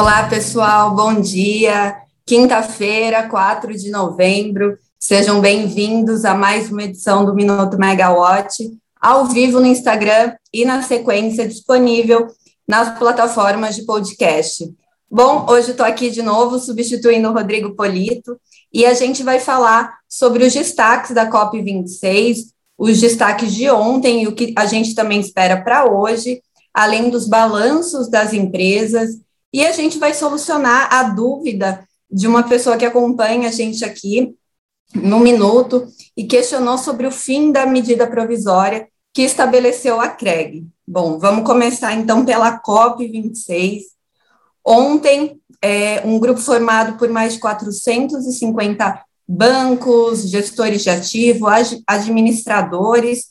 Olá, pessoal, bom dia. Quinta-feira, 4 de novembro. Sejam bem-vindos a mais uma edição do Minuto Megawatt, ao vivo no Instagram e na sequência disponível nas plataformas de podcast. Bom, hoje estou aqui de novo substituindo o Rodrigo Polito e a gente vai falar sobre os destaques da COP26, os destaques de ontem e o que a gente também espera para hoje, além dos balanços das empresas e a gente vai solucionar a dúvida de uma pessoa que acompanha a gente aqui no minuto e questionou sobre o fim da medida provisória que estabeleceu a CREG. Bom, vamos começar então pela COP26. Ontem, é, um grupo formado por mais de 450 bancos, gestores de ativo, administradores,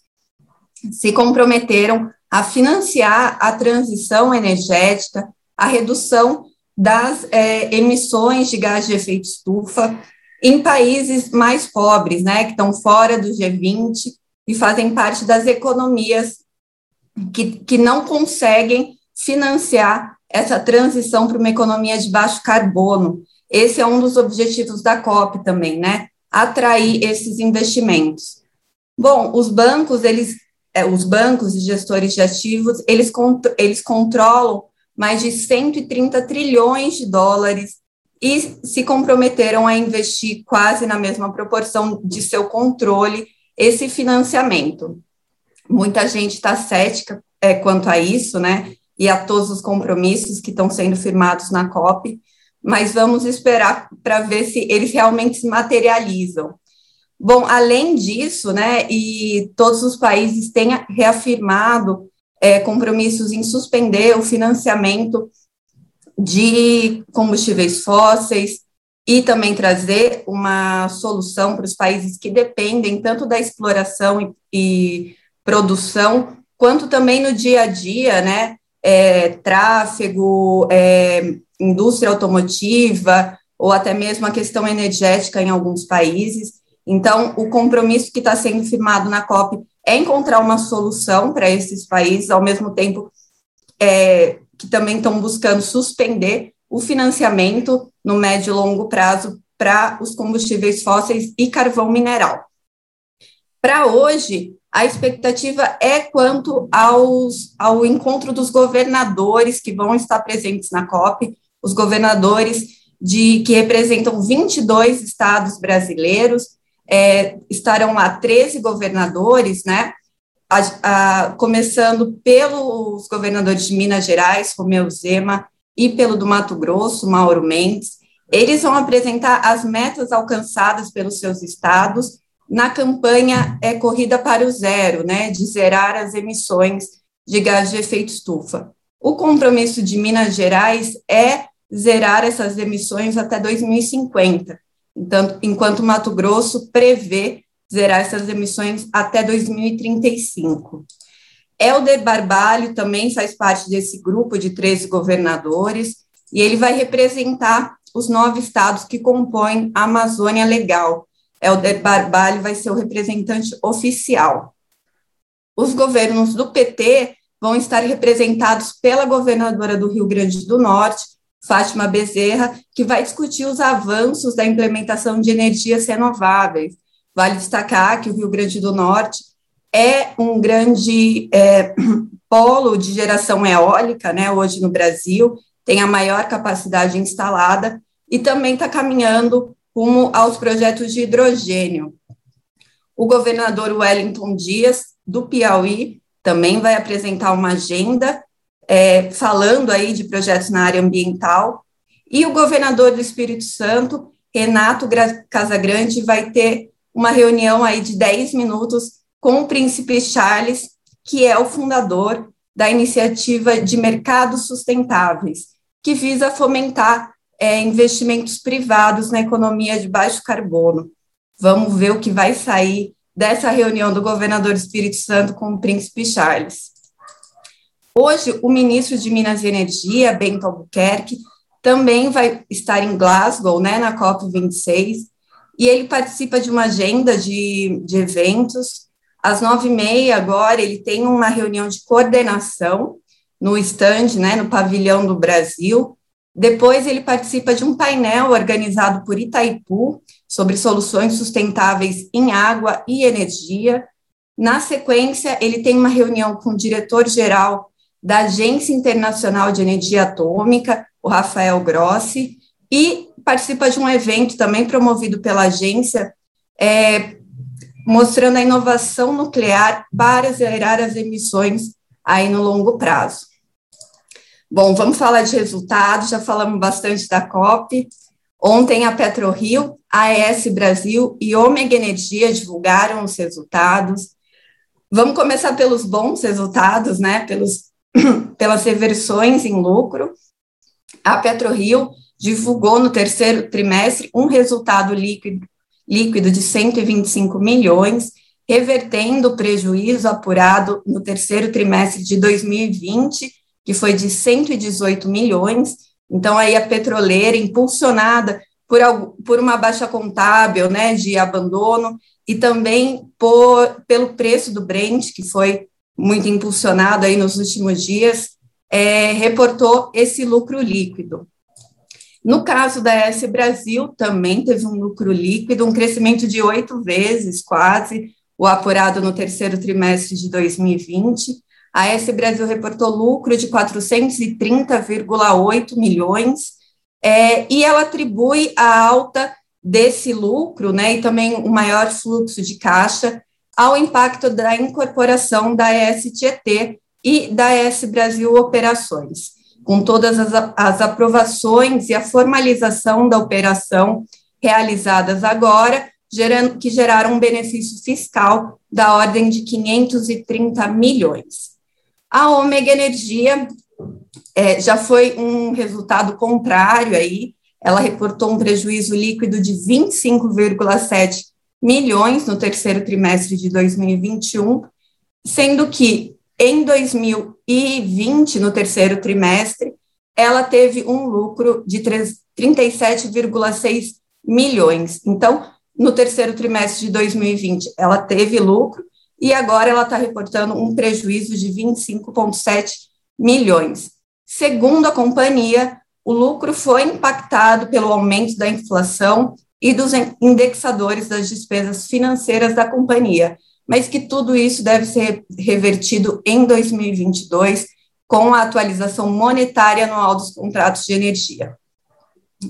se comprometeram a financiar a transição energética a redução das é, emissões de gás de efeito estufa em países mais pobres, né, que estão fora do G20 e fazem parte das economias que, que não conseguem financiar essa transição para uma economia de baixo carbono. Esse é um dos objetivos da COP também, né? Atrair esses investimentos. Bom, os bancos, eles, é, os bancos e gestores de ativos, eles, eles controlam mais de 130 trilhões de dólares e se comprometeram a investir quase na mesma proporção de seu controle esse financiamento. Muita gente está cética é, quanto a isso, né? E a todos os compromissos que estão sendo firmados na COP, mas vamos esperar para ver se eles realmente se materializam. Bom, além disso, né, e todos os países têm reafirmado é, compromissos em suspender o financiamento de combustíveis fósseis e também trazer uma solução para os países que dependem tanto da exploração e, e produção, quanto também no dia a dia, né? É, tráfego, é, indústria automotiva, ou até mesmo a questão energética em alguns países. Então, o compromisso que está sendo firmado na COP é encontrar uma solução para esses países, ao mesmo tempo é, que também estão buscando suspender o financiamento no médio e longo prazo para os combustíveis fósseis e carvão mineral. Para hoje, a expectativa é quanto aos, ao encontro dos governadores que vão estar presentes na COP, os governadores de que representam 22 estados brasileiros é, estarão lá 13 governadores, né? A, a, começando pelos governadores de Minas Gerais, Romeu Zema, e pelo do Mato Grosso, Mauro Mendes. Eles vão apresentar as metas alcançadas pelos seus estados na campanha é Corrida para o Zero, né, de zerar as emissões de gás de efeito estufa. O compromisso de Minas Gerais é zerar essas emissões até 2050. Então, enquanto Mato Grosso prevê zerar essas emissões até 2035. Helder Barbalho também faz parte desse grupo de 13 governadores, e ele vai representar os nove estados que compõem a Amazônia Legal. Helder Barbalho vai ser o representante oficial. Os governos do PT vão estar representados pela governadora do Rio Grande do Norte, Fátima Bezerra, que vai discutir os avanços da implementação de energias renováveis. Vale destacar que o Rio Grande do Norte é um grande é, polo de geração eólica, né, hoje no Brasil, tem a maior capacidade instalada e também está caminhando rumo aos projetos de hidrogênio. O governador Wellington Dias, do Piauí, também vai apresentar uma agenda é, falando aí de projetos na área ambiental, e o governador do Espírito Santo, Renato Casagrande, vai ter uma reunião aí de 10 minutos com o príncipe Charles, que é o fundador da iniciativa de mercados sustentáveis, que visa fomentar é, investimentos privados na economia de baixo carbono. Vamos ver o que vai sair dessa reunião do governador do Espírito Santo com o príncipe Charles. Hoje, o ministro de Minas e Energia, Bento Albuquerque, também vai estar em Glasgow, né, na COP26, e ele participa de uma agenda de, de eventos. Às nove e meia, agora, ele tem uma reunião de coordenação no stand, né, no pavilhão do Brasil, Depois, ele participa de um painel organizado por Itaipu sobre soluções sustentáveis em água e energia. Na sequência, ele tem uma reunião com o diretor-geral da Agência Internacional de Energia Atômica, o Rafael Grossi, e participa de um evento também promovido pela agência, é, mostrando a inovação nuclear para zerar as emissões aí no longo prazo. Bom, vamos falar de resultados, já falamos bastante da COP. Ontem a PetroRio, AES Brasil e Omega Energia divulgaram os resultados. Vamos começar pelos bons resultados, né? Pelos, pelas reversões em lucro. A PetroRio divulgou no terceiro trimestre um resultado líquido, líquido de 125 milhões, revertendo o prejuízo apurado no terceiro trimestre de 2020 que foi de 118 milhões. Então, aí a petroleira, impulsionada por, por uma baixa contábil, né, de abandono, e também por, pelo preço do Brent, que foi muito impulsionado aí nos últimos dias, é, reportou esse lucro líquido. No caso da S Brasil, também teve um lucro líquido, um crescimento de oito vezes, quase, o apurado no terceiro trimestre de 2020, a S Brasil reportou lucro de 430,8 milhões, é, e ela atribui a alta desse lucro, né, e também o maior fluxo de caixa ao impacto da incorporação da ES e da ES Brasil Operações, com todas as, as aprovações e a formalização da operação realizadas agora, gerando, que geraram um benefício fiscal da ordem de 530 milhões. A Ômega Energia é, já foi um resultado contrário aí, ela reportou um prejuízo líquido de 25,7 milhões no terceiro trimestre de 2021, sendo que em 2020, no terceiro trimestre, ela teve um lucro de 37,6 milhões. Então, no terceiro trimestre de 2020, ela teve lucro, e agora ela está reportando um prejuízo de 25,7 milhões. Segundo a companhia, o lucro foi impactado pelo aumento da inflação e dos indexadores das despesas financeiras da companhia, mas que tudo isso deve ser revertido em 2022 com a atualização monetária anual dos contratos de energia.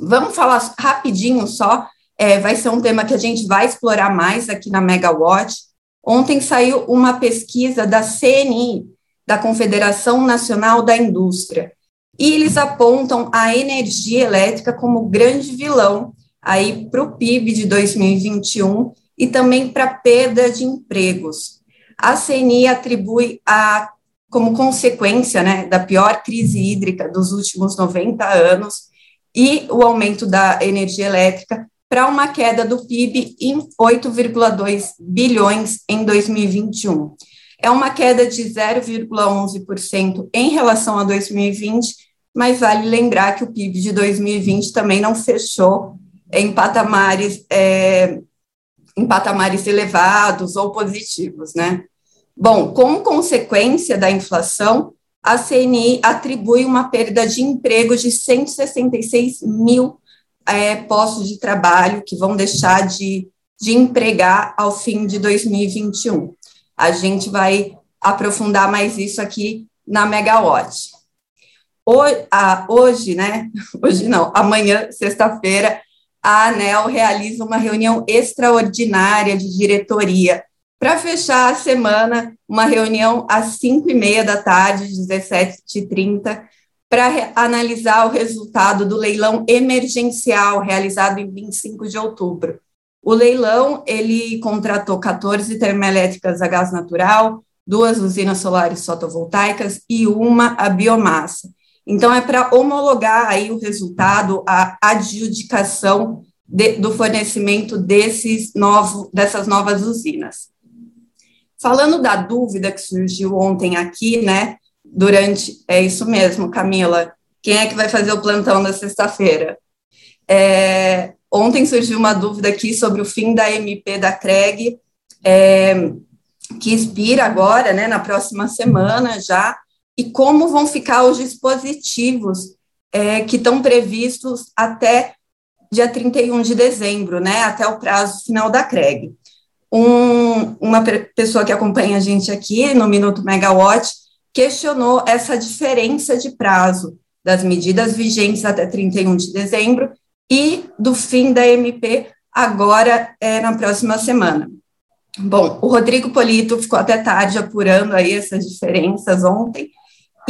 Vamos falar rapidinho só, é, vai ser um tema que a gente vai explorar mais aqui na Megawatt, Ontem saiu uma pesquisa da CNI, da Confederação Nacional da Indústria, e eles apontam a energia elétrica como grande vilão aí para o PIB de 2021 e também para perda de empregos. A CNI atribui a como consequência né, da pior crise hídrica dos últimos 90 anos e o aumento da energia elétrica para uma queda do PIB em 8,2 bilhões em 2021. É uma queda de 0,11% em relação a 2020, mas vale lembrar que o PIB de 2020 também não fechou em patamares, é, em patamares elevados ou positivos, né? Bom, como consequência da inflação, a CNI atribui uma perda de emprego de 166 mil é, postos de trabalho que vão deixar de, de empregar ao fim de 2021. A gente vai aprofundar mais isso aqui na Megawatt. Hoje, hoje, né? Hoje não, amanhã, sexta-feira, a ANEL realiza uma reunião extraordinária de diretoria para fechar a semana, uma reunião às 5 e meia da tarde, 17h30, para analisar o resultado do leilão emergencial realizado em 25 de outubro. O leilão, ele contratou 14 termoelétricas a gás natural, duas usinas solares fotovoltaicas e uma a biomassa. Então, é para homologar aí o resultado, a adjudicação de, do fornecimento desses novo, dessas novas usinas. Falando da dúvida que surgiu ontem aqui, né, durante. É isso mesmo, Camila. Quem é que vai fazer o plantão da sexta-feira? É, ontem surgiu uma dúvida aqui sobre o fim da MP da CREG, é, que expira agora, né, na próxima semana já, e como vão ficar os dispositivos é, que estão previstos até dia 31 de dezembro, né, até o prazo final da CREG. Um, uma pessoa que acompanha a gente aqui no Minuto Megawatt questionou essa diferença de prazo das medidas vigentes até 31 de dezembro e do fim da MP agora é, na próxima semana. Bom, o Rodrigo Polito ficou até tarde apurando aí essas diferenças ontem,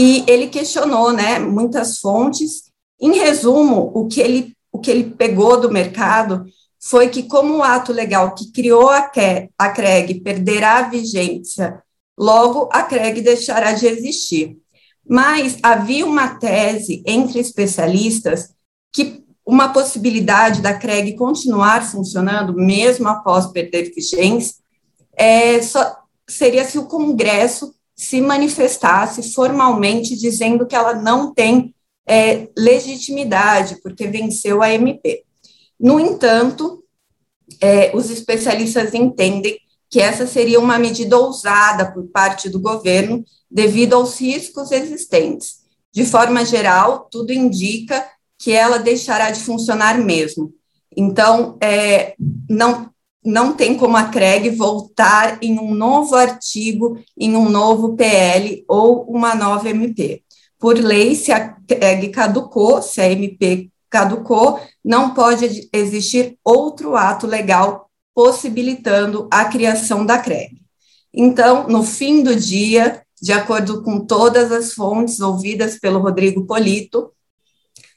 e ele questionou, né, muitas fontes. Em resumo, o que ele, o que ele pegou do mercado foi que, como o ato legal que criou a, a CREG perderá a vigência, logo a CREG deixará de existir. Mas havia uma tese entre especialistas que uma possibilidade da CREG continuar funcionando, mesmo após perder vigência, é, só, seria se o Congresso se manifestasse formalmente dizendo que ela não tem é, legitimidade, porque venceu a MP. No entanto, é, os especialistas entendem que essa seria uma medida ousada por parte do governo, devido aos riscos existentes. De forma geral, tudo indica que ela deixará de funcionar mesmo. Então, é, não, não tem como a CREG voltar em um novo artigo, em um novo PL ou uma nova MP. Por lei, se a CREG caducou, se a MP caducou, não pode existir outro ato legal possibilitando a criação da CREG. Então, no fim do dia, de acordo com todas as fontes ouvidas pelo Rodrigo Polito,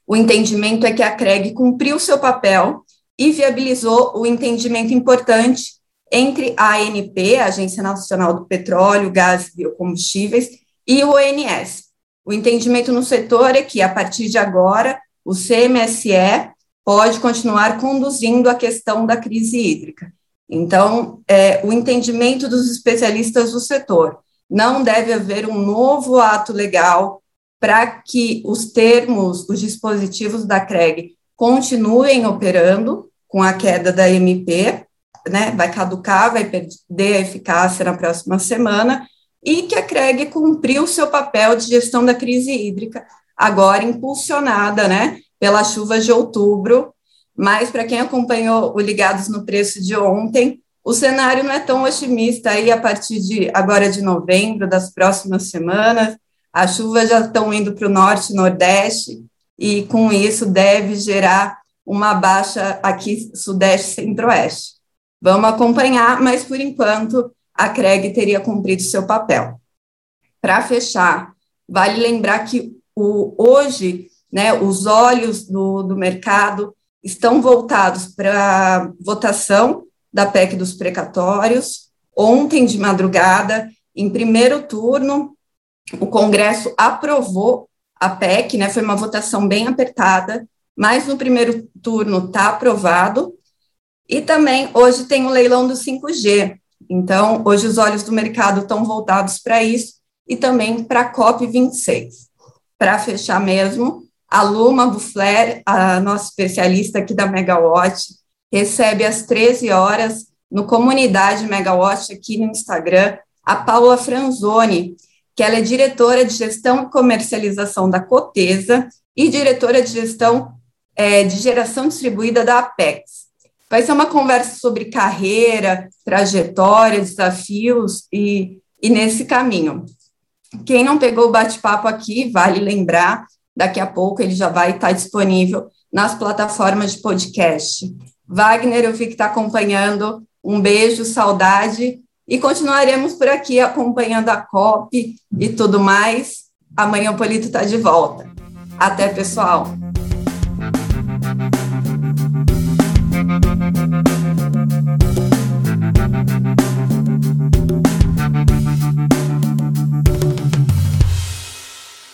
o entendimento é que a CREG cumpriu seu papel e viabilizou o entendimento importante entre a ANP, a Agência Nacional do Petróleo, Gás e Biocombustíveis, e o ONS. O entendimento no setor é que, a partir de agora, o CMSE pode continuar conduzindo a questão da crise hídrica. Então, é, o entendimento dos especialistas do setor não deve haver um novo ato legal para que os termos, os dispositivos da CREG continuem operando com a queda da MP, né, vai caducar, vai perder a eficácia na próxima semana, e que a CREG cumpriu seu papel de gestão da crise hídrica, agora impulsionada, né, pela chuva de outubro, mas para quem acompanhou o Ligados no Preço de ontem, o cenário não é tão otimista aí a partir de agora de novembro, das próximas semanas, as chuvas já estão indo para o norte e nordeste, e com isso deve gerar uma baixa aqui sudeste centro-oeste. Vamos acompanhar, mas por enquanto a CREG teria cumprido seu papel. Para fechar, vale lembrar que o, hoje né, os olhos do, do mercado estão voltados para a votação da PEC dos precatórios. Ontem de madrugada, em primeiro turno, o Congresso aprovou a PEC, né, foi uma votação bem apertada, mas no primeiro turno está aprovado. E também hoje tem o leilão do 5G. Então, hoje os olhos do mercado estão voltados para isso e também para a COP26. Para fechar mesmo, a Luma Buffler, a nossa especialista aqui da Megawatt, recebe às 13 horas no Comunidade Megawatt aqui no Instagram a Paula Franzoni, que ela é diretora de gestão e comercialização da Cotesa e diretora de gestão é, de geração distribuída da Apex. Vai ser uma conversa sobre carreira, trajetória, desafios e, e nesse caminho. Quem não pegou o bate-papo aqui, vale lembrar, daqui a pouco ele já vai estar disponível nas plataformas de podcast. Wagner, eu vi que está acompanhando. Um beijo, saudade e continuaremos por aqui acompanhando a COP e tudo mais. Amanhã o Polito está de volta. Até, pessoal!